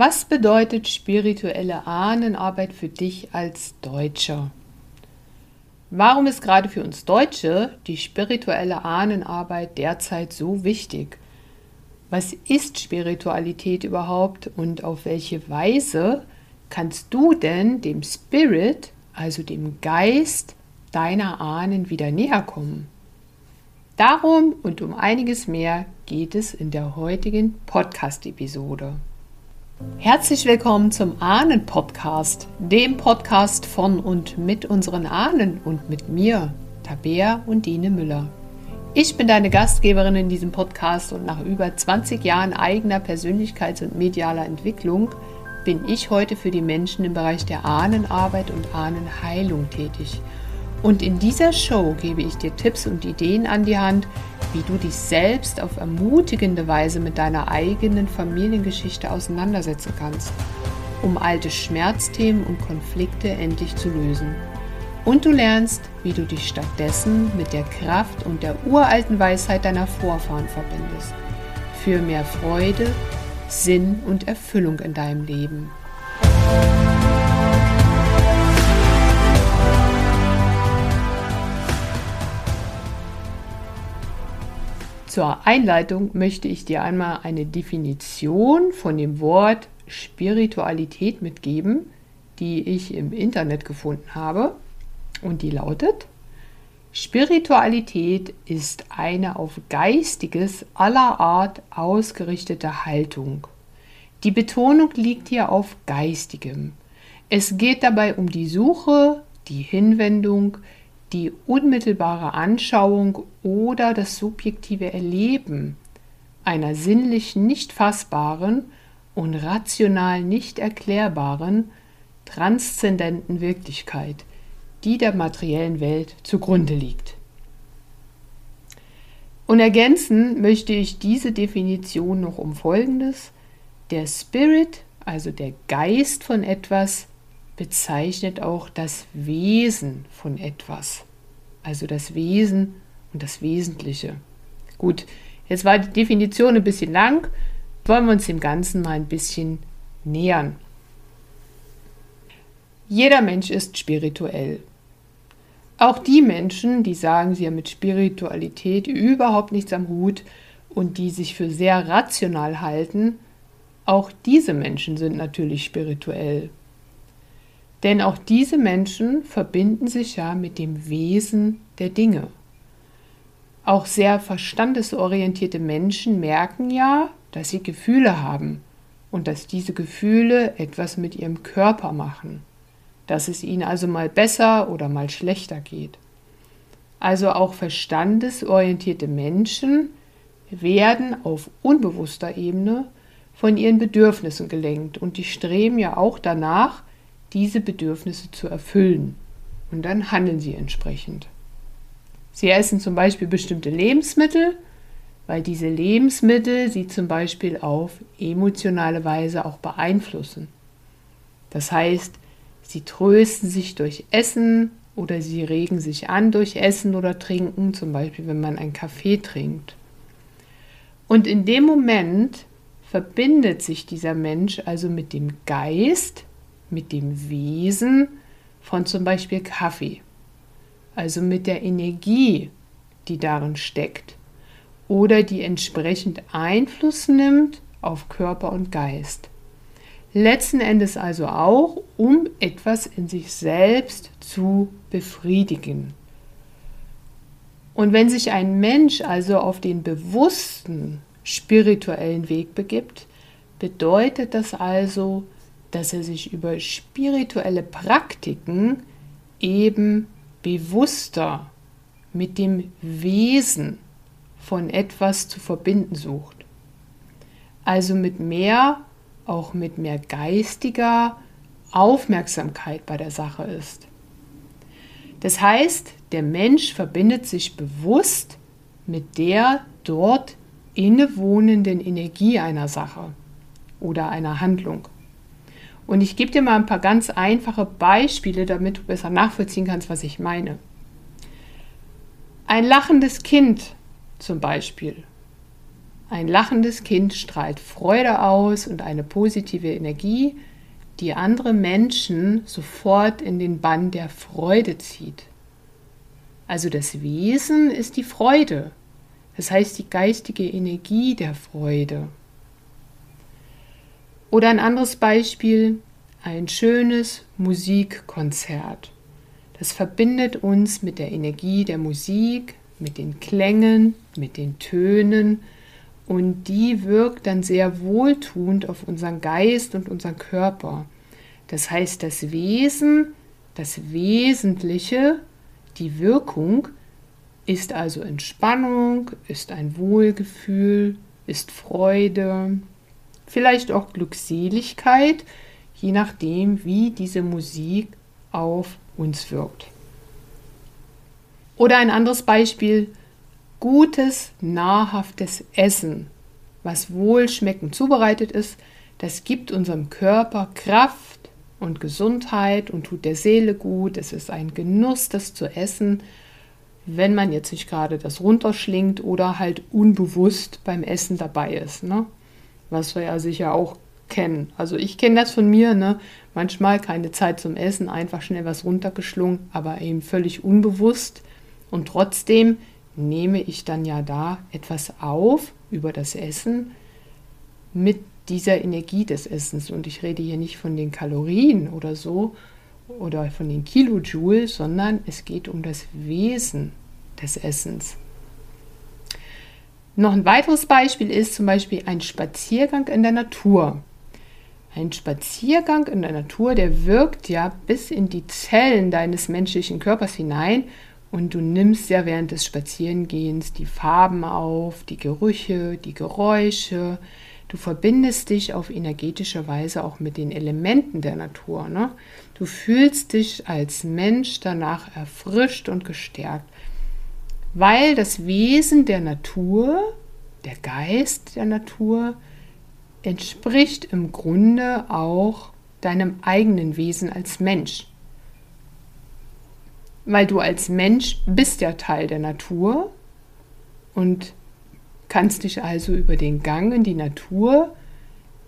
Was bedeutet spirituelle Ahnenarbeit für dich als Deutscher? Warum ist gerade für uns Deutsche die spirituelle Ahnenarbeit derzeit so wichtig? Was ist Spiritualität überhaupt und auf welche Weise kannst du denn dem Spirit, also dem Geist deiner Ahnen wieder näher kommen? Darum und um einiges mehr geht es in der heutigen Podcast-Episode. Herzlich willkommen zum Ahnen-Podcast, dem Podcast von und mit unseren Ahnen und mit mir, Tabea und Dine Müller. Ich bin deine Gastgeberin in diesem Podcast und nach über 20 Jahren eigener Persönlichkeits- und medialer Entwicklung bin ich heute für die Menschen im Bereich der Ahnenarbeit und Ahnenheilung tätig. Und in dieser Show gebe ich dir Tipps und Ideen an die Hand, wie du dich selbst auf ermutigende Weise mit deiner eigenen Familiengeschichte auseinandersetzen kannst, um alte Schmerzthemen und Konflikte endlich zu lösen. Und du lernst, wie du dich stattdessen mit der Kraft und der uralten Weisheit deiner Vorfahren verbindest. Für mehr Freude, Sinn und Erfüllung in deinem Leben. Zur Einleitung möchte ich dir einmal eine Definition von dem Wort Spiritualität mitgeben, die ich im Internet gefunden habe. Und die lautet, Spiritualität ist eine auf Geistiges aller Art ausgerichtete Haltung. Die Betonung liegt hier auf Geistigem. Es geht dabei um die Suche, die Hinwendung, die unmittelbare Anschauung oder das subjektive Erleben einer sinnlich nicht fassbaren und rational nicht erklärbaren, transzendenten Wirklichkeit, die der materiellen Welt zugrunde liegt. Und ergänzen möchte ich diese Definition noch um Folgendes. Der Spirit, also der Geist von etwas, bezeichnet auch das Wesen von etwas. Also das Wesen und das Wesentliche. Gut, jetzt war die Definition ein bisschen lang. Wollen wir uns dem Ganzen mal ein bisschen nähern. Jeder Mensch ist spirituell. Auch die Menschen, die sagen, sie haben mit Spiritualität überhaupt nichts am Hut und die sich für sehr rational halten, auch diese Menschen sind natürlich spirituell. Denn auch diese Menschen verbinden sich ja mit dem Wesen der Dinge. Auch sehr verstandesorientierte Menschen merken ja, dass sie Gefühle haben und dass diese Gefühle etwas mit ihrem Körper machen, dass es ihnen also mal besser oder mal schlechter geht. Also auch verstandesorientierte Menschen werden auf unbewusster Ebene von ihren Bedürfnissen gelenkt und die streben ja auch danach, diese Bedürfnisse zu erfüllen. Und dann handeln sie entsprechend. Sie essen zum Beispiel bestimmte Lebensmittel, weil diese Lebensmittel sie zum Beispiel auf emotionale Weise auch beeinflussen. Das heißt, sie trösten sich durch Essen oder sie regen sich an durch Essen oder Trinken, zum Beispiel wenn man einen Kaffee trinkt. Und in dem Moment verbindet sich dieser Mensch also mit dem Geist, mit dem Wesen von zum Beispiel Kaffee, also mit der Energie, die darin steckt oder die entsprechend Einfluss nimmt auf Körper und Geist. Letzten Endes also auch, um etwas in sich selbst zu befriedigen. Und wenn sich ein Mensch also auf den bewussten spirituellen Weg begibt, bedeutet das also, dass er sich über spirituelle Praktiken eben bewusster mit dem Wesen von etwas zu verbinden sucht. Also mit mehr, auch mit mehr geistiger Aufmerksamkeit bei der Sache ist. Das heißt, der Mensch verbindet sich bewusst mit der dort innewohnenden Energie einer Sache oder einer Handlung. Und ich gebe dir mal ein paar ganz einfache Beispiele, damit du besser nachvollziehen kannst, was ich meine. Ein lachendes Kind zum Beispiel Ein lachendes Kind strahlt Freude aus und eine positive Energie, die andere Menschen sofort in den Bann der Freude zieht. Also das Wesen ist die Freude, das heißt die geistige Energie der Freude. Oder ein anderes Beispiel, ein schönes Musikkonzert. Das verbindet uns mit der Energie der Musik, mit den Klängen, mit den Tönen und die wirkt dann sehr wohltuend auf unseren Geist und unseren Körper. Das heißt, das Wesen, das Wesentliche, die Wirkung ist also Entspannung, ist ein Wohlgefühl, ist Freude, vielleicht auch Glückseligkeit, je nachdem, wie diese Musik auf uns wirkt. Oder ein anderes Beispiel, gutes, nahrhaftes Essen, was wohlschmeckend zubereitet ist, das gibt unserem Körper Kraft und Gesundheit und tut der Seele gut. Es ist ein Genuss, das zu essen, wenn man jetzt nicht gerade das runterschlingt oder halt unbewusst beim Essen dabei ist. Ne? Was wir ja sicher auch kennen. Also ich kenne das von mir, ne? Manchmal keine Zeit zum Essen, einfach schnell was runtergeschlungen, aber eben völlig unbewusst. Und trotzdem nehme ich dann ja da etwas auf über das Essen mit dieser Energie des Essens. Und ich rede hier nicht von den Kalorien oder so oder von den Kilojoule, sondern es geht um das Wesen des Essens. Noch ein weiteres Beispiel ist zum Beispiel ein Spaziergang in der Natur. Ein Spaziergang in der Natur, der wirkt ja bis in die Zellen deines menschlichen Körpers hinein und du nimmst ja während des Spazierengehens die Farben auf, die Gerüche, die Geräusche. Du verbindest dich auf energetische Weise auch mit den Elementen der Natur. Ne? Du fühlst dich als Mensch danach erfrischt und gestärkt, weil das Wesen der Natur, der Geist der Natur, entspricht im Grunde auch deinem eigenen Wesen als Mensch weil du als Mensch bist ja Teil der Natur und kannst dich also über den Gang in die Natur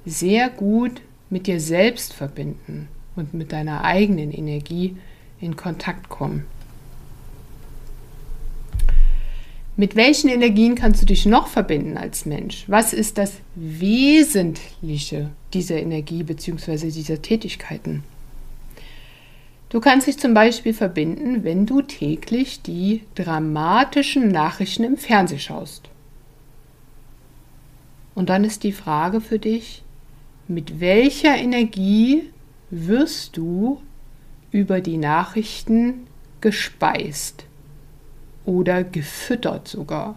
sehr gut mit dir selbst verbinden und mit deiner eigenen Energie in Kontakt kommen. Mit welchen Energien kannst du dich noch verbinden als Mensch? Was ist das Wesentliche dieser Energie bzw. dieser Tätigkeiten? Du kannst dich zum Beispiel verbinden, wenn du täglich die dramatischen Nachrichten im Fernsehen schaust. Und dann ist die Frage für dich, mit welcher Energie wirst du über die Nachrichten gespeist oder gefüttert sogar?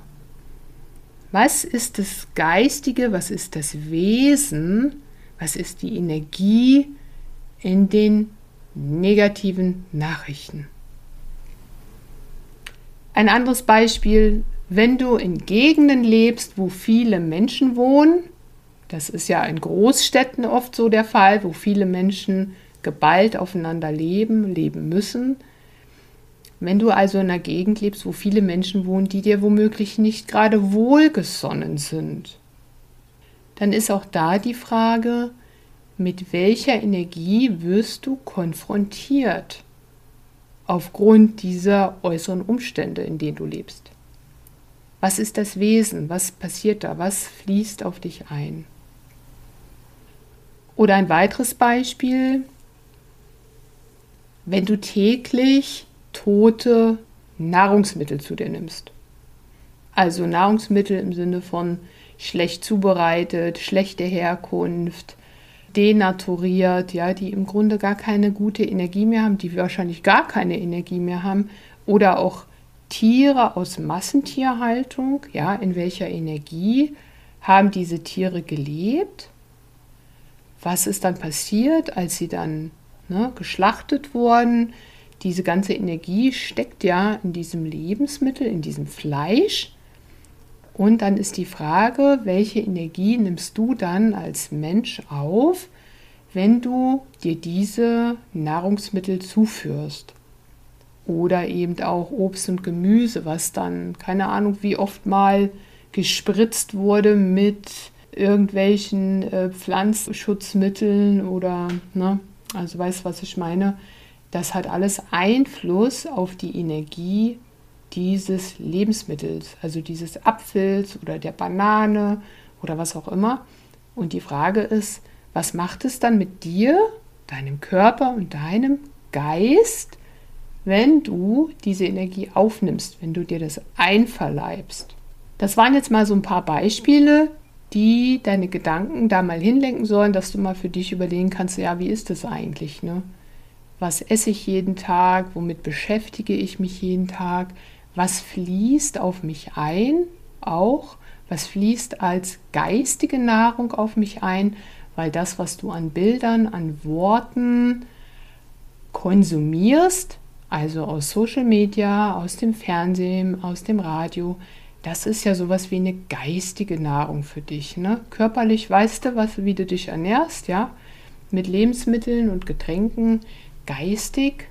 Was ist das Geistige, was ist das Wesen, was ist die Energie in den negativen Nachrichten. Ein anderes Beispiel, wenn du in Gegenden lebst, wo viele Menschen wohnen, das ist ja in Großstädten oft so der Fall, wo viele Menschen geballt aufeinander leben, leben müssen. Wenn du also in einer Gegend lebst, wo viele Menschen wohnen, die dir womöglich nicht gerade wohlgesonnen sind, dann ist auch da die Frage, mit welcher Energie wirst du konfrontiert aufgrund dieser äußeren Umstände, in denen du lebst? Was ist das Wesen? Was passiert da? Was fließt auf dich ein? Oder ein weiteres Beispiel, wenn du täglich tote Nahrungsmittel zu dir nimmst. Also Nahrungsmittel im Sinne von schlecht zubereitet, schlechte Herkunft, denaturiert, ja, die im Grunde gar keine gute Energie mehr haben, die wahrscheinlich gar keine Energie mehr haben, oder auch Tiere aus Massentierhaltung, ja, in welcher Energie haben diese Tiere gelebt? Was ist dann passiert, als sie dann ne, geschlachtet wurden? Diese ganze Energie steckt ja in diesem Lebensmittel, in diesem Fleisch. Und dann ist die Frage, welche Energie nimmst du dann als Mensch auf, wenn du dir diese Nahrungsmittel zuführst? Oder eben auch Obst und Gemüse, was dann, keine Ahnung, wie oft mal gespritzt wurde mit irgendwelchen äh, Pflanzenschutzmitteln oder, ne, also weißt du, was ich meine? Das hat alles Einfluss auf die Energie dieses Lebensmittels, also dieses Apfels oder der Banane oder was auch immer. Und die Frage ist, was macht es dann mit dir, deinem Körper und deinem Geist, wenn du diese Energie aufnimmst, wenn du dir das einverleibst? Das waren jetzt mal so ein paar Beispiele, die deine Gedanken da mal hinlenken sollen, dass du mal für dich überlegen kannst, ja, wie ist das eigentlich? Ne? Was esse ich jeden Tag? Womit beschäftige ich mich jeden Tag? Was fließt auf mich ein? Auch was fließt als geistige Nahrung auf mich ein? Weil das, was du an Bildern, an Worten konsumierst, also aus Social Media, aus dem Fernsehen, aus dem Radio, das ist ja sowas wie eine geistige Nahrung für dich. Ne? Körperlich weißt du, was, wie du dich ernährst, ja, mit Lebensmitteln und Getränken. Geistig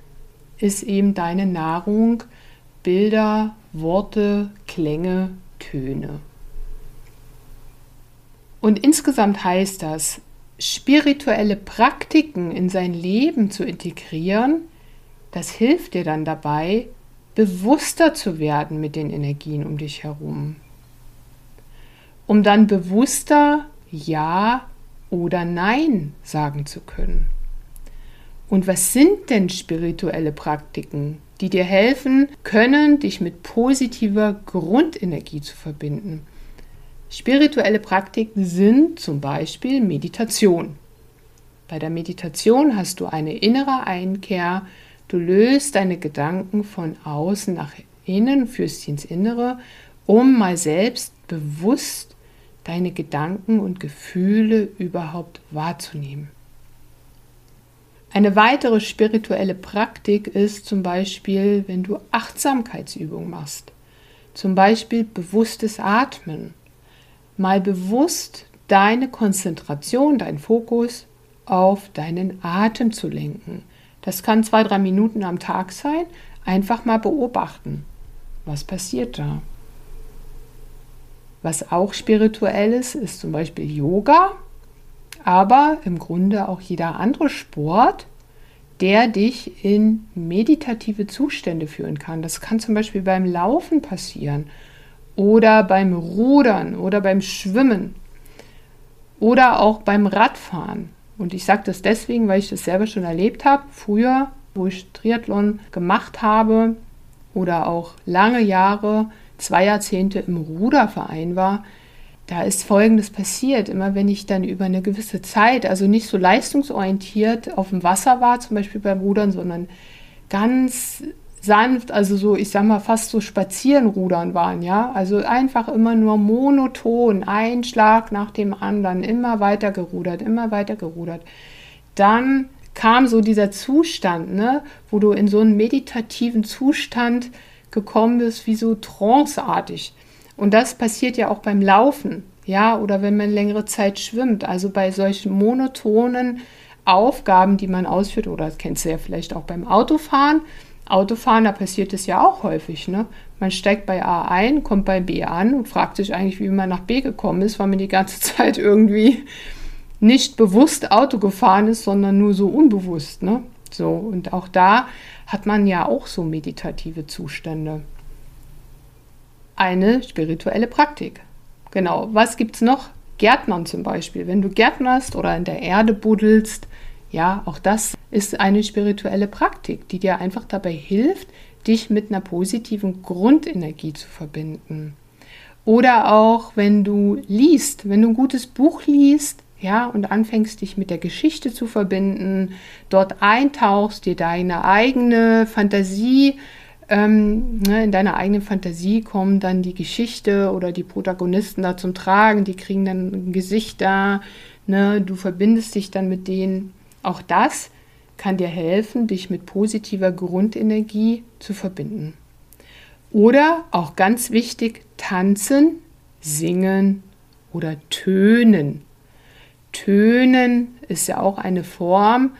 ist eben deine Nahrung, Bilder, Worte, Klänge, Töne. Und insgesamt heißt das, spirituelle Praktiken in sein Leben zu integrieren, das hilft dir dann dabei, bewusster zu werden mit den Energien um dich herum. Um dann bewusster Ja oder Nein sagen zu können. Und was sind denn spirituelle Praktiken, die dir helfen können, dich mit positiver Grundenergie zu verbinden? Spirituelle Praktiken sind zum Beispiel Meditation. Bei der Meditation hast du eine innere Einkehr Du löst deine Gedanken von außen nach innen, führst sie ins Innere, um mal selbst bewusst deine Gedanken und Gefühle überhaupt wahrzunehmen. Eine weitere spirituelle Praktik ist zum Beispiel, wenn du Achtsamkeitsübungen machst. Zum Beispiel bewusstes Atmen. Mal bewusst deine Konzentration, dein Fokus auf deinen Atem zu lenken. Das kann zwei, drei Minuten am Tag sein. Einfach mal beobachten. Was passiert da? Was auch spirituell ist, ist zum Beispiel Yoga, aber im Grunde auch jeder andere Sport, der dich in meditative Zustände führen kann. Das kann zum Beispiel beim Laufen passieren oder beim Rudern oder beim Schwimmen oder auch beim Radfahren. Und ich sage das deswegen, weil ich das selber schon erlebt habe. Früher, wo ich Triathlon gemacht habe oder auch lange Jahre, zwei Jahrzehnte im Ruderverein war, da ist Folgendes passiert. Immer wenn ich dann über eine gewisse Zeit, also nicht so leistungsorientiert auf dem Wasser war, zum Beispiel beim Rudern, sondern ganz sanft, also so, ich sag mal, fast so Spazierenrudern waren, ja. Also einfach immer nur monoton, ein Schlag nach dem anderen, immer weiter gerudert, immer weiter gerudert. Dann kam so dieser Zustand, ne, wo du in so einen meditativen Zustand gekommen bist, wie so tranceartig. Und das passiert ja auch beim Laufen, ja, oder wenn man längere Zeit schwimmt. Also bei solchen monotonen Aufgaben, die man ausführt, oder das kennst du ja vielleicht auch beim Autofahren, Autofahren, da passiert es ja auch häufig. Ne? Man steigt bei A ein, kommt bei B an und fragt sich eigentlich, wie man nach B gekommen ist, weil man die ganze Zeit irgendwie nicht bewusst Auto gefahren ist, sondern nur so unbewusst. Ne? So, und auch da hat man ja auch so meditative Zustände. Eine spirituelle Praktik. Genau, was gibt es noch? Gärtnern zum Beispiel. Wenn du gärtnerst oder in der Erde buddelst, ja, auch das ist eine spirituelle Praktik, die dir einfach dabei hilft, dich mit einer positiven Grundenergie zu verbinden. Oder auch, wenn du liest, wenn du ein gutes Buch liest, ja, und anfängst, dich mit der Geschichte zu verbinden, dort eintauchst, dir deine eigene Fantasie, ähm, ne, in deiner eigenen Fantasie kommen dann die Geschichte oder die Protagonisten da zum Tragen, die kriegen dann ein Gesicht da, ne, du verbindest dich dann mit denen auch das kann dir helfen, dich mit positiver Grundenergie zu verbinden. Oder auch ganz wichtig, tanzen, singen oder tönen. Tönen ist ja auch eine Form,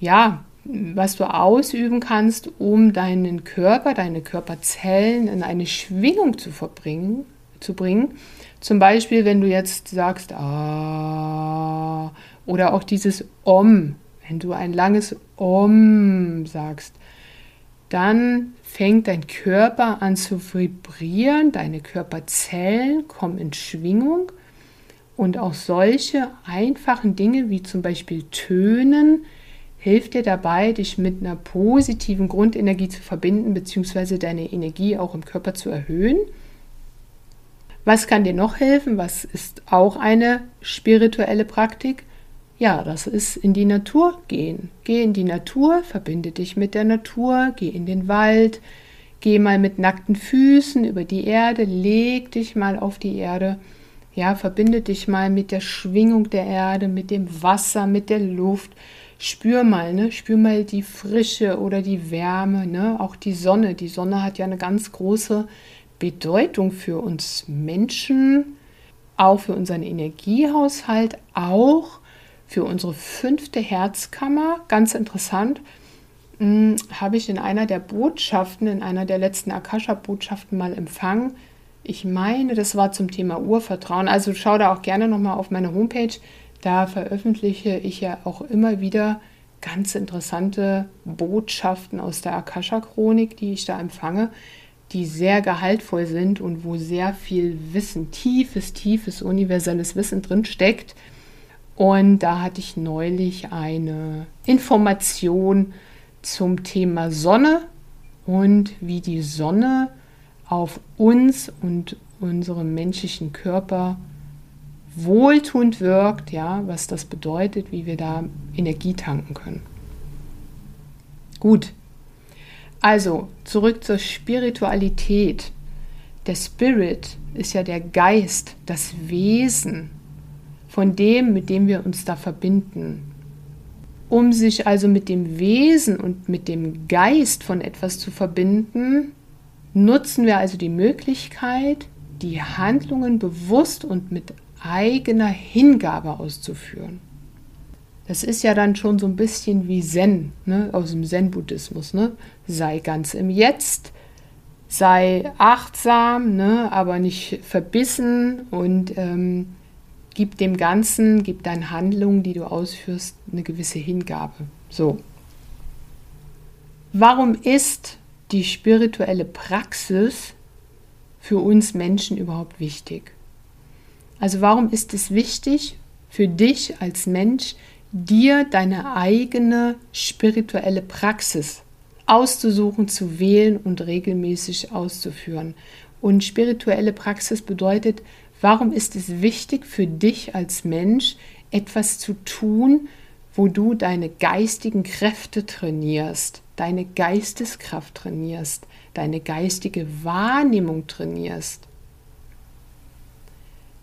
ja, was du ausüben kannst, um deinen Körper, deine Körperzellen in eine Schwingung zu verbringen, zu bringen, Zum Beispiel, wenn du jetzt sagst, ah, oder auch dieses Om, wenn du ein langes Om sagst, dann fängt dein Körper an zu vibrieren, deine Körperzellen kommen in Schwingung. Und auch solche einfachen Dinge wie zum Beispiel Tönen hilft dir dabei, dich mit einer positiven Grundenergie zu verbinden, beziehungsweise deine Energie auch im Körper zu erhöhen. Was kann dir noch helfen? Was ist auch eine spirituelle Praktik? Ja, das ist in die Natur gehen. Geh in die Natur, verbinde dich mit der Natur, geh in den Wald, geh mal mit nackten Füßen über die Erde, leg dich mal auf die Erde. Ja, verbinde dich mal mit der Schwingung der Erde, mit dem Wasser, mit der Luft. Spür mal, ne? Spür mal die Frische oder die Wärme, ne? Auch die Sonne. Die Sonne hat ja eine ganz große Bedeutung für uns Menschen, auch für unseren Energiehaushalt, auch für unsere fünfte Herzkammer. Ganz interessant, hm, habe ich in einer der Botschaften, in einer der letzten Akasha-Botschaften mal empfangen. Ich meine, das war zum Thema Urvertrauen. Also schau da auch gerne nochmal auf meine Homepage. Da veröffentliche ich ja auch immer wieder ganz interessante Botschaften aus der Akasha-Chronik, die ich da empfange, die sehr gehaltvoll sind und wo sehr viel Wissen, tiefes, tiefes, universelles Wissen drin steckt. Und da hatte ich neulich eine Information zum Thema Sonne und wie die Sonne auf uns und unserem menschlichen Körper wohltuend wirkt, ja, was das bedeutet, wie wir da Energie tanken können. Gut. Also, zurück zur Spiritualität. Der Spirit ist ja der Geist, das Wesen, von dem, mit dem wir uns da verbinden. Um sich also mit dem Wesen und mit dem Geist von etwas zu verbinden, nutzen wir also die Möglichkeit, die Handlungen bewusst und mit eigener Hingabe auszuführen. Das ist ja dann schon so ein bisschen wie Zen, ne, aus dem Zen-Buddhismus. Ne? Sei ganz im Jetzt, sei achtsam, ne, aber nicht verbissen und ähm, gib dem Ganzen, gib deinen Handlungen, die du ausführst, eine gewisse Hingabe. So. Warum ist die spirituelle Praxis für uns Menschen überhaupt wichtig? Also warum ist es wichtig für dich als Mensch, dir deine eigene spirituelle Praxis auszusuchen, zu wählen und regelmäßig auszuführen? Und spirituelle Praxis bedeutet Warum ist es wichtig für dich als Mensch, etwas zu tun, wo du deine geistigen Kräfte trainierst, deine Geisteskraft trainierst, deine geistige Wahrnehmung trainierst?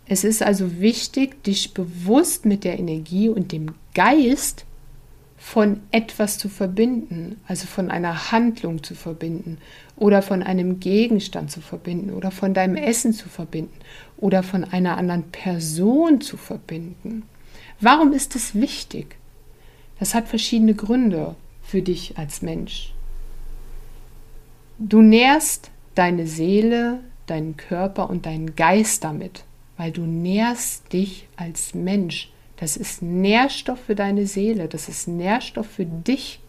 Es ist also wichtig, dich bewusst mit der Energie und dem Geist von etwas zu verbinden, also von einer Handlung zu verbinden oder von einem Gegenstand zu verbinden oder von deinem Essen zu verbinden oder von einer anderen Person zu verbinden. Warum ist es wichtig? Das hat verschiedene Gründe für dich als Mensch. Du nährst deine Seele, deinen Körper und deinen Geist damit, weil du nährst dich als Mensch. Das ist Nährstoff für deine Seele, das ist Nährstoff für dich.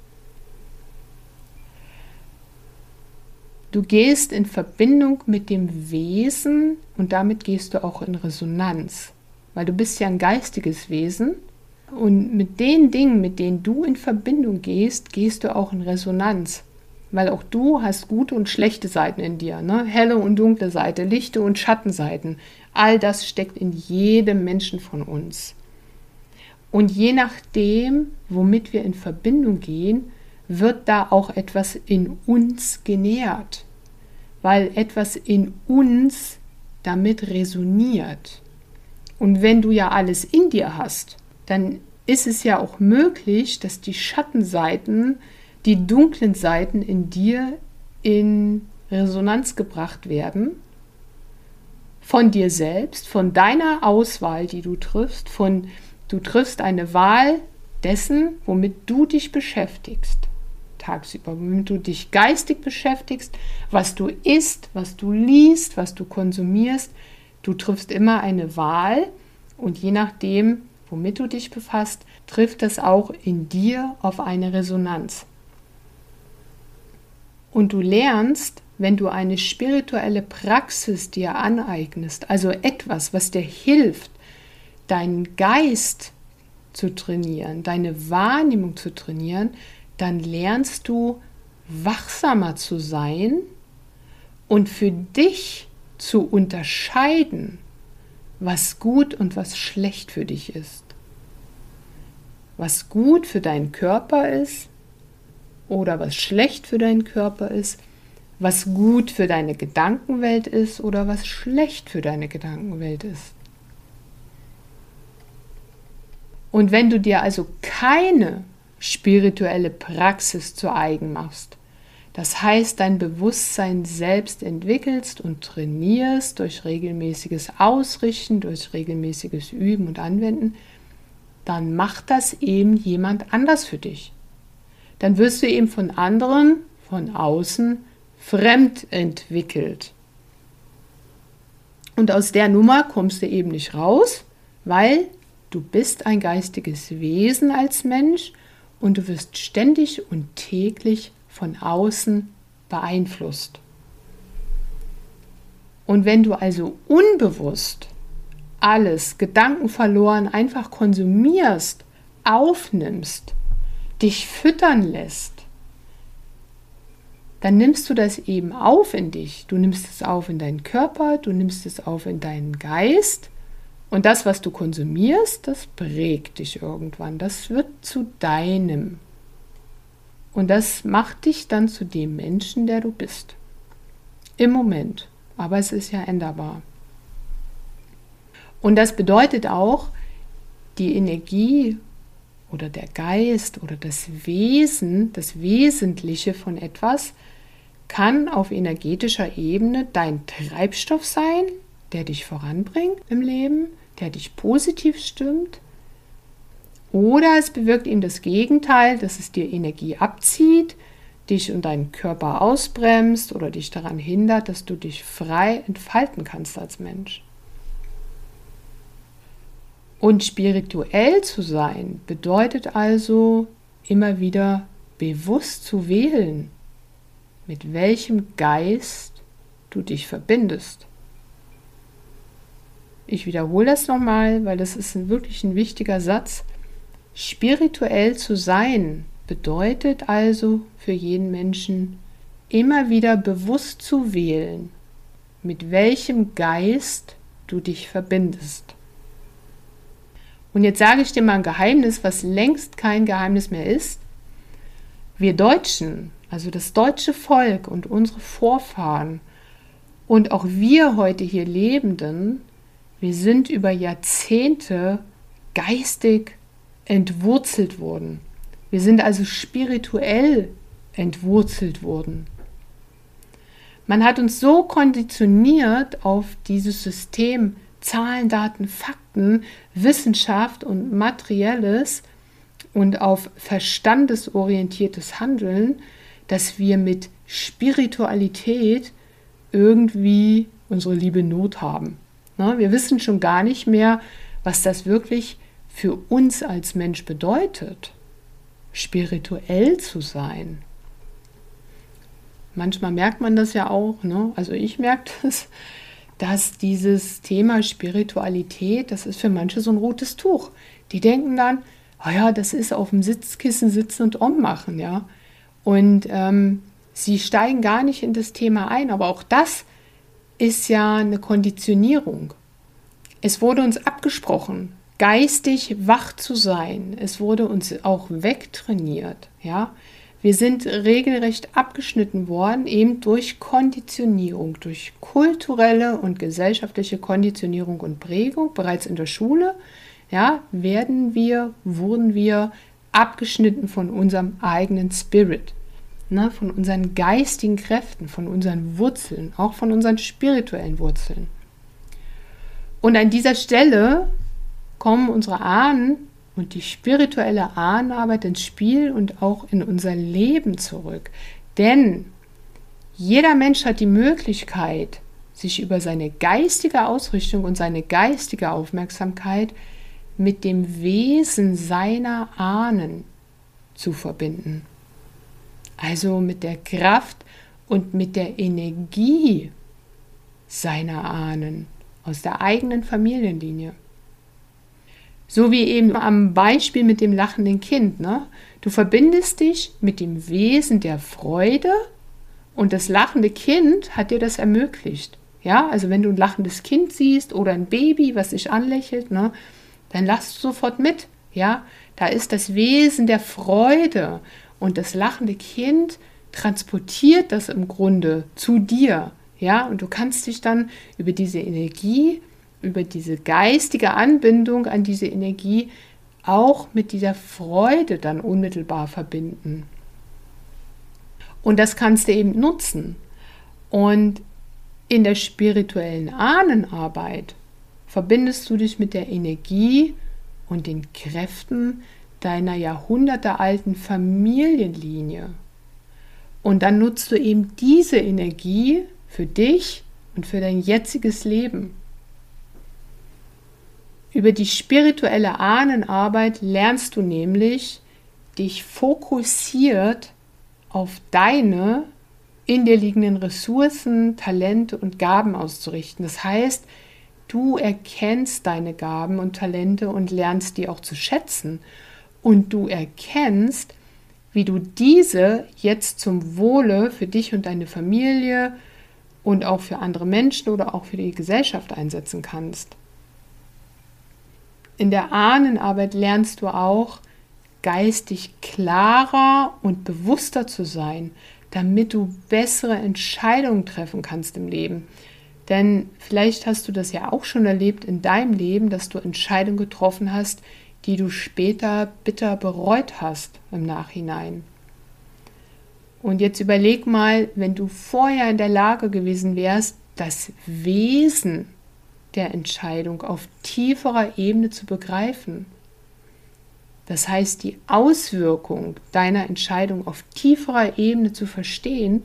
Du gehst in Verbindung mit dem Wesen und damit gehst du auch in Resonanz, weil du bist ja ein geistiges Wesen und mit den Dingen, mit denen du in Verbindung gehst, gehst du auch in Resonanz. Weil auch du hast gute und schlechte Seiten in dir, ne? helle und dunkle Seite, lichte und Schattenseiten. All das steckt in jedem Menschen von uns. Und je nachdem, womit wir in Verbindung gehen, wird da auch etwas in uns genährt, weil etwas in uns damit resoniert. Und wenn du ja alles in dir hast, dann ist es ja auch möglich, dass die Schattenseiten, die dunklen Seiten in dir in Resonanz gebracht werden. Von dir selbst, von deiner Auswahl, die du triffst, von du triffst eine Wahl dessen, womit du dich beschäftigst tagsüber, womit du dich geistig beschäftigst, was du isst, was du liest, was du konsumierst, Du triffst immer eine Wahl und je nachdem, womit du dich befasst, trifft das auch in dir auf eine Resonanz. Und du lernst, wenn du eine spirituelle Praxis dir aneignest, also etwas, was dir hilft, deinen Geist zu trainieren, deine Wahrnehmung zu trainieren, dann lernst du wachsamer zu sein und für dich zu unterscheiden, was gut und was schlecht für dich ist. Was gut für deinen Körper ist oder was schlecht für deinen Körper ist, was gut für deine Gedankenwelt ist oder was schlecht für deine Gedankenwelt ist. Und wenn du dir also keine spirituelle Praxis zu eigen machst, das heißt dein Bewusstsein selbst entwickelst und trainierst durch regelmäßiges Ausrichten, durch regelmäßiges Üben und Anwenden, dann macht das eben jemand anders für dich. Dann wirst du eben von anderen, von außen, fremd entwickelt. Und aus der Nummer kommst du eben nicht raus, weil Du bist ein geistiges Wesen als Mensch und du wirst ständig und täglich von außen beeinflusst. Und wenn du also unbewusst alles, Gedanken verloren, einfach konsumierst, aufnimmst, dich füttern lässt, dann nimmst du das eben auf in dich. Du nimmst es auf in deinen Körper, du nimmst es auf in deinen Geist und das, was du konsumierst, das prägt dich irgendwann. Das wird zu deinem. Und das macht dich dann zu dem Menschen, der du bist. Im Moment. Aber es ist ja änderbar. Und das bedeutet auch, die Energie oder der Geist oder das Wesen, das Wesentliche von etwas, kann auf energetischer Ebene dein Treibstoff sein, der dich voranbringt im Leben, der dich positiv stimmt. Oder es bewirkt ihm das Gegenteil, dass es dir Energie abzieht, dich und deinen Körper ausbremst oder dich daran hindert, dass du dich frei entfalten kannst als Mensch. Und spirituell zu sein bedeutet also immer wieder bewusst zu wählen, mit welchem Geist du dich verbindest. Ich wiederhole das nochmal, weil das ist ein, wirklich ein wichtiger Satz. Spirituell zu sein bedeutet also für jeden Menschen immer wieder bewusst zu wählen, mit welchem Geist du dich verbindest. Und jetzt sage ich dir mal ein Geheimnis, was längst kein Geheimnis mehr ist. Wir Deutschen, also das deutsche Volk und unsere Vorfahren und auch wir heute hier Lebenden, wir sind über Jahrzehnte geistig entwurzelt worden. Wir sind also spirituell entwurzelt worden. Man hat uns so konditioniert auf dieses System Zahlen, Daten, Fakten, Wissenschaft und Materielles und auf verstandesorientiertes Handeln, dass wir mit Spiritualität irgendwie unsere liebe Not haben. Ne? Wir wissen schon gar nicht mehr, was das wirklich für uns als Mensch bedeutet, spirituell zu sein. Manchmal merkt man das ja auch, ne? also ich merke das, dass dieses Thema Spiritualität, das ist für manche so ein rotes Tuch. Die denken dann, oh ja, das ist auf dem Sitzkissen sitzen und ummachen, ja. Und ähm, sie steigen gar nicht in das Thema ein, aber auch das ist ja eine Konditionierung. Es wurde uns abgesprochen, geistig wach zu sein. Es wurde uns auch wegtrainiert, ja. Wir sind regelrecht abgeschnitten worden, eben durch Konditionierung, durch kulturelle und gesellschaftliche Konditionierung und Prägung. Bereits in der Schule, ja, werden wir, wurden wir abgeschnitten von unserem eigenen Spirit ne, von unseren geistigen Kräften, von unseren Wurzeln, auch von unseren spirituellen Wurzeln. Und an dieser Stelle kommen unsere Ahnen und die spirituelle Ahnenarbeit ins Spiel und auch in unser Leben zurück. Denn jeder Mensch hat die Möglichkeit, sich über seine geistige Ausrichtung und seine geistige Aufmerksamkeit mit dem Wesen seiner Ahnen zu verbinden. Also mit der Kraft und mit der Energie seiner Ahnen aus der eigenen Familienlinie. So wie eben am Beispiel mit dem lachenden Kind. Ne? Du verbindest dich mit dem Wesen der Freude und das lachende Kind hat dir das ermöglicht. Ja, also wenn du ein lachendes Kind siehst oder ein Baby, was sich anlächelt, ne, dann lachst du sofort mit. Ja, da ist das Wesen der Freude und das lachende Kind transportiert das im Grunde zu dir. Ja, und du kannst dich dann über diese Energie, über diese geistige Anbindung an diese Energie auch mit dieser Freude dann unmittelbar verbinden. Und das kannst du eben nutzen. Und in der spirituellen Ahnenarbeit verbindest du dich mit der Energie und den Kräften deiner jahrhundertealten Familienlinie. Und dann nutzt du eben diese Energie für dich und für dein jetziges Leben. Über die spirituelle Ahnenarbeit lernst du nämlich, dich fokussiert auf deine in dir liegenden Ressourcen, Talente und Gaben auszurichten. Das heißt, du erkennst deine Gaben und Talente und lernst die auch zu schätzen. Und du erkennst, wie du diese jetzt zum Wohle für dich und deine Familie und auch für andere Menschen oder auch für die Gesellschaft einsetzen kannst. In der Ahnenarbeit lernst du auch, geistig klarer und bewusster zu sein, damit du bessere Entscheidungen treffen kannst im Leben. Denn vielleicht hast du das ja auch schon erlebt in deinem Leben, dass du Entscheidungen getroffen hast, die du später bitter bereut hast im Nachhinein. Und jetzt überleg mal, wenn du vorher in der Lage gewesen wärst, das Wesen der Entscheidung auf tieferer Ebene zu begreifen. Das heißt, die Auswirkung deiner Entscheidung auf tieferer Ebene zu verstehen,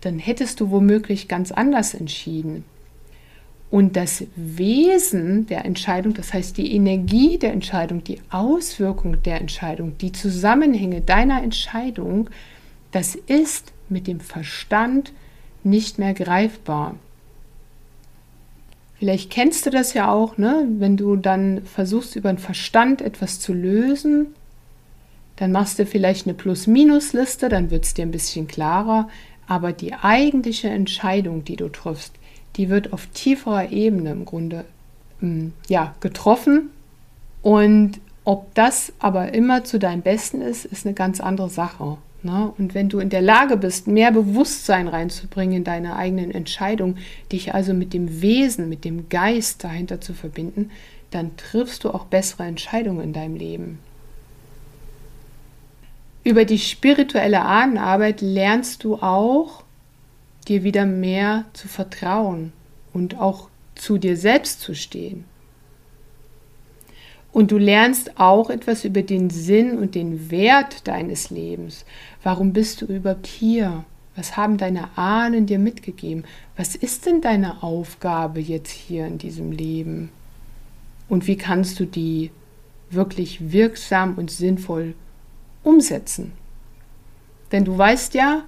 dann hättest du womöglich ganz anders entschieden. Und das Wesen der Entscheidung, das heißt die Energie der Entscheidung, die Auswirkung der Entscheidung, die Zusammenhänge deiner Entscheidung, das ist mit dem Verstand nicht mehr greifbar. Vielleicht kennst du das ja auch, ne? wenn du dann versuchst, über den Verstand etwas zu lösen, dann machst du vielleicht eine Plus-Minus-Liste, dann wird es dir ein bisschen klarer, aber die eigentliche Entscheidung, die du triffst, die wird auf tieferer Ebene im Grunde ähm, ja, getroffen. Und ob das aber immer zu deinem Besten ist, ist eine ganz andere Sache. Ne? Und wenn du in der Lage bist, mehr Bewusstsein reinzubringen in deine eigenen Entscheidungen, dich also mit dem Wesen, mit dem Geist dahinter zu verbinden, dann triffst du auch bessere Entscheidungen in deinem Leben. Über die spirituelle Ahnenarbeit lernst du auch, dir wieder mehr zu vertrauen und auch zu dir selbst zu stehen. Und du lernst auch etwas über den Sinn und den Wert deines Lebens. Warum bist du überhaupt hier? Was haben deine Ahnen dir mitgegeben? Was ist denn deine Aufgabe jetzt hier in diesem Leben? Und wie kannst du die wirklich wirksam und sinnvoll umsetzen? Denn du weißt ja,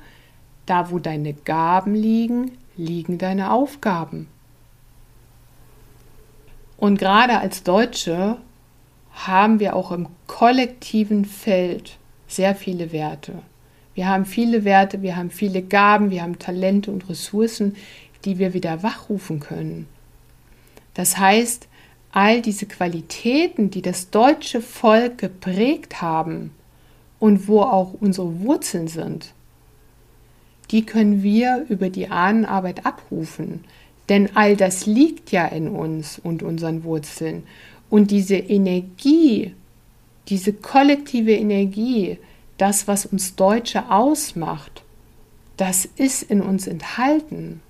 da, wo deine Gaben liegen, liegen deine Aufgaben. Und gerade als Deutsche haben wir auch im kollektiven Feld sehr viele Werte. Wir haben viele Werte, wir haben viele Gaben, wir haben Talente und Ressourcen, die wir wieder wachrufen können. Das heißt, all diese Qualitäten, die das deutsche Volk geprägt haben und wo auch unsere Wurzeln sind, die können wir über die Ahnenarbeit abrufen. Denn all das liegt ja in uns und unseren Wurzeln. Und diese Energie, diese kollektive Energie, das, was uns Deutsche ausmacht, das ist in uns enthalten.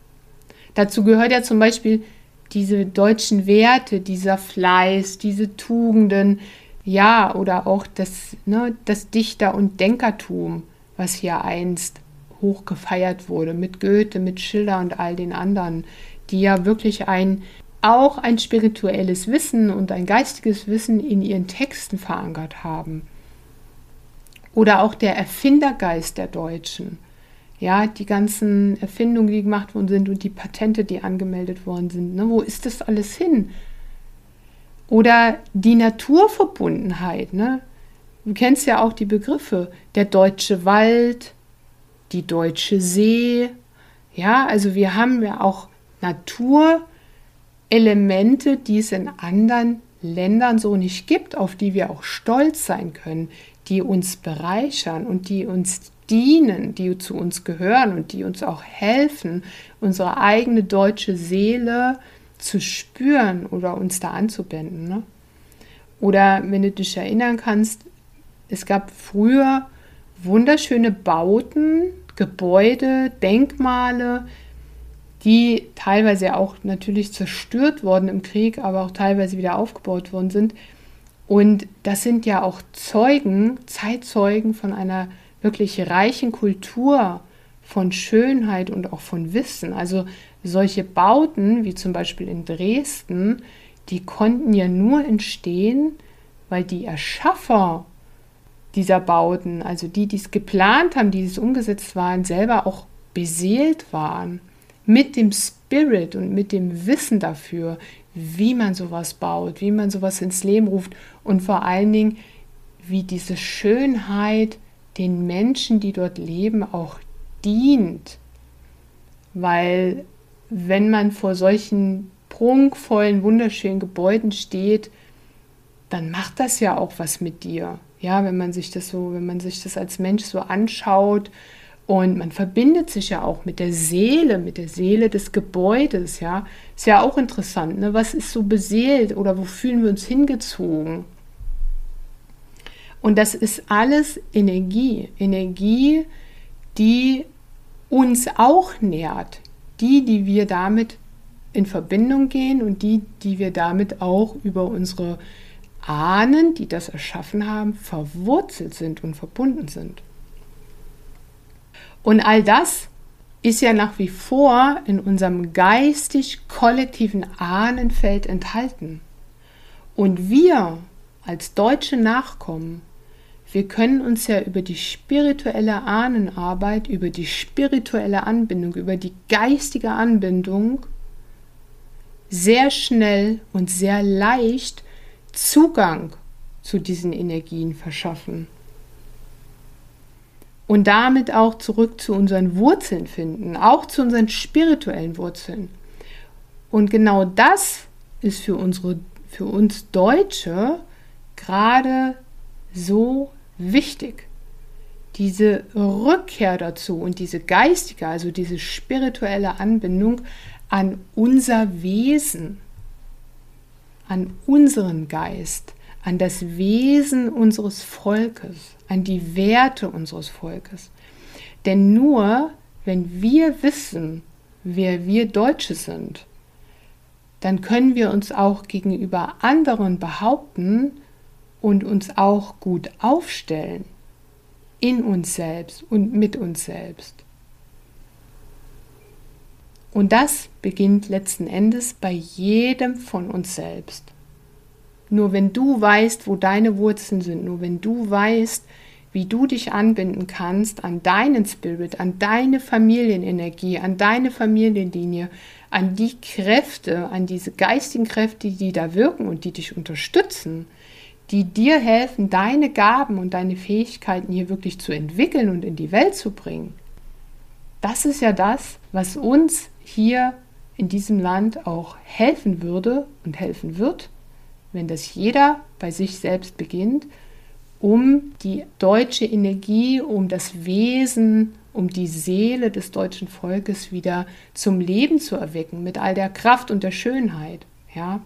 Dazu gehört ja zum Beispiel diese deutschen Werte, dieser Fleiß, diese Tugenden, ja, oder auch das, ne, das Dichter- und Denkertum, was hier einst hoch gefeiert wurde, mit Goethe, mit Schiller und all den anderen, die ja wirklich ein auch ein spirituelles Wissen und ein geistiges Wissen in ihren Texten verankert haben. Oder auch der Erfindergeist der Deutschen. Ja, die ganzen Erfindungen, die gemacht worden sind und die Patente, die angemeldet worden sind. Ne? Wo ist das alles hin? Oder die Naturverbundenheit. Ne? Du kennst ja auch die Begriffe. Der deutsche Wald, die deutsche See. Ja, also wir haben ja auch Naturelemente, die es in anderen Ländern so nicht gibt, auf die wir auch stolz sein können, die uns bereichern und die uns dienen, die zu uns gehören und die uns auch helfen, unsere eigene deutsche Seele zu spüren oder uns da anzubinden. Ne? Oder wenn du dich erinnern kannst, es gab früher wunderschöne Bauten, Gebäude, Denkmale, die teilweise auch natürlich zerstört worden im Krieg, aber auch teilweise wieder aufgebaut worden sind. Und das sind ja auch Zeugen, Zeitzeugen von einer wirklich reichen Kultur, von Schönheit und auch von Wissen. Also solche Bauten, wie zum Beispiel in Dresden, die konnten ja nur entstehen, weil die Erschaffer dieser Bauten, also die, die es geplant haben, die es umgesetzt waren, selber auch beseelt waren mit dem Spirit und mit dem Wissen dafür, wie man sowas baut, wie man sowas ins Leben ruft und vor allen Dingen, wie diese Schönheit den Menschen, die dort leben, auch dient. Weil wenn man vor solchen prunkvollen, wunderschönen Gebäuden steht, dann macht das ja auch was mit dir. Ja, wenn man sich das so, wenn man sich das als Mensch so anschaut und man verbindet sich ja auch mit der Seele, mit der Seele des Gebäudes, ja. Ist ja auch interessant, ne? Was ist so beseelt oder wo fühlen wir uns hingezogen? Und das ist alles Energie. Energie, die uns auch nährt. Die, die wir damit in Verbindung gehen und die, die wir damit auch über unsere Ahnen, die das erschaffen haben, verwurzelt sind und verbunden sind. Und all das ist ja nach wie vor in unserem geistig-kollektiven Ahnenfeld enthalten. Und wir als deutsche Nachkommen, wir können uns ja über die spirituelle Ahnenarbeit, über die spirituelle Anbindung, über die geistige Anbindung sehr schnell und sehr leicht Zugang zu diesen Energien verschaffen und damit auch zurück zu unseren Wurzeln finden, auch zu unseren spirituellen Wurzeln. Und genau das ist für, unsere, für uns Deutsche gerade so wichtig. Diese Rückkehr dazu und diese geistige, also diese spirituelle Anbindung an unser Wesen, an unseren Geist, an das Wesen unseres Volkes, an die Werte unseres Volkes. Denn nur wenn wir wissen, wer wir Deutsche sind, dann können wir uns auch gegenüber anderen behaupten und uns auch gut aufstellen in uns selbst und mit uns selbst. Und das beginnt letzten Endes bei jedem von uns selbst. Nur wenn du weißt, wo deine Wurzeln sind, nur wenn du weißt, wie du dich anbinden kannst an deinen Spirit, an deine Familienenergie, an deine Familienlinie, an die Kräfte, an diese geistigen Kräfte, die da wirken und die dich unterstützen, die dir helfen, deine Gaben und deine Fähigkeiten hier wirklich zu entwickeln und in die Welt zu bringen. Das ist ja das, was uns hier in diesem Land auch helfen würde und helfen wird, wenn das jeder bei sich selbst beginnt, um die deutsche Energie, um das Wesen, um die Seele des deutschen Volkes wieder zum Leben zu erwecken, mit all der Kraft und der Schönheit. Ja.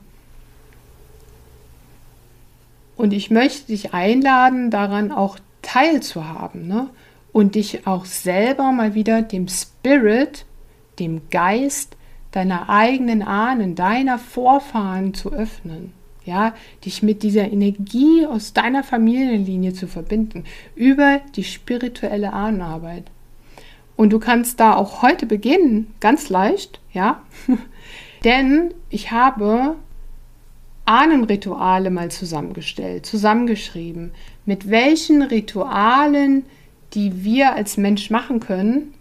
Und ich möchte dich einladen, daran auch teilzuhaben ne? und dich auch selber mal wieder dem Spirit, dem Geist deiner eigenen Ahnen, deiner Vorfahren zu öffnen ja, dich mit dieser Energie aus deiner Familienlinie zu verbinden, über die spirituelle Ahnenarbeit. Und du kannst da auch heute beginnen, ganz leicht, ja. Denn ich habe Ahnenrituale mal zusammengestellt, zusammengeschrieben, mit welchen Ritualen, die wir als Mensch machen können,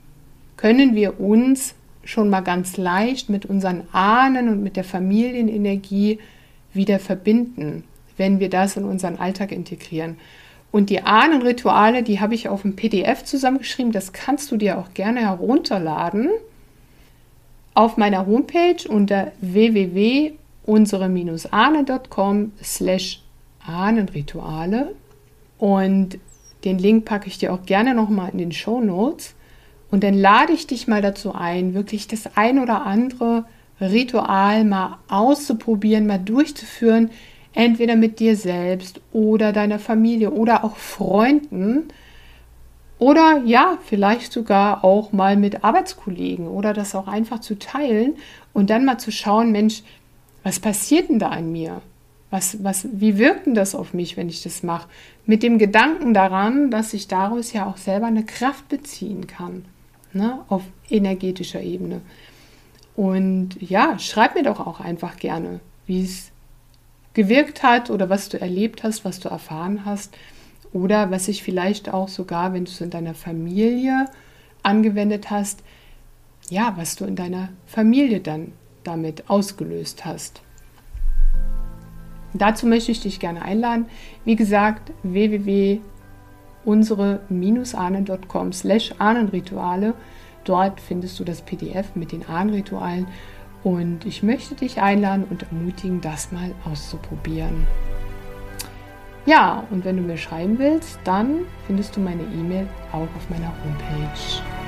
können wir uns schon mal ganz leicht mit unseren Ahnen und mit der Familienenergie wieder verbinden, wenn wir das in unseren Alltag integrieren. Und die Ahnenrituale, die habe ich auf dem PDF zusammengeschrieben. Das kannst du dir auch gerne herunterladen auf meiner Homepage unter www.unsere-ahne.com slash Ahnenrituale. Und den Link packe ich dir auch gerne nochmal in den Show Notes. Und dann lade ich dich mal dazu ein, wirklich das ein oder andere Ritual mal auszuprobieren, mal durchzuführen, entweder mit dir selbst oder deiner Familie oder auch Freunden oder ja, vielleicht sogar auch mal mit Arbeitskollegen oder das auch einfach zu teilen und dann mal zu schauen, Mensch, was passiert denn da an mir? Was, was, wie wirkt denn das auf mich, wenn ich das mache? Mit dem Gedanken daran, dass ich daraus ja auch selber eine Kraft beziehen kann, ne, auf energetischer Ebene. Und ja, schreib mir doch auch einfach gerne, wie es gewirkt hat oder was du erlebt hast, was du erfahren hast. Oder was sich vielleicht auch sogar, wenn du es in deiner Familie angewendet hast, ja, was du in deiner Familie dann damit ausgelöst hast. Dazu möchte ich dich gerne einladen. Wie gesagt, www.unsere-ahnen.com slash Ahnenrituale. Dort findest du das PDF mit den Ahnenritualen und ich möchte dich einladen und ermutigen, das mal auszuprobieren. Ja, und wenn du mir schreiben willst, dann findest du meine E-Mail auch auf meiner Homepage.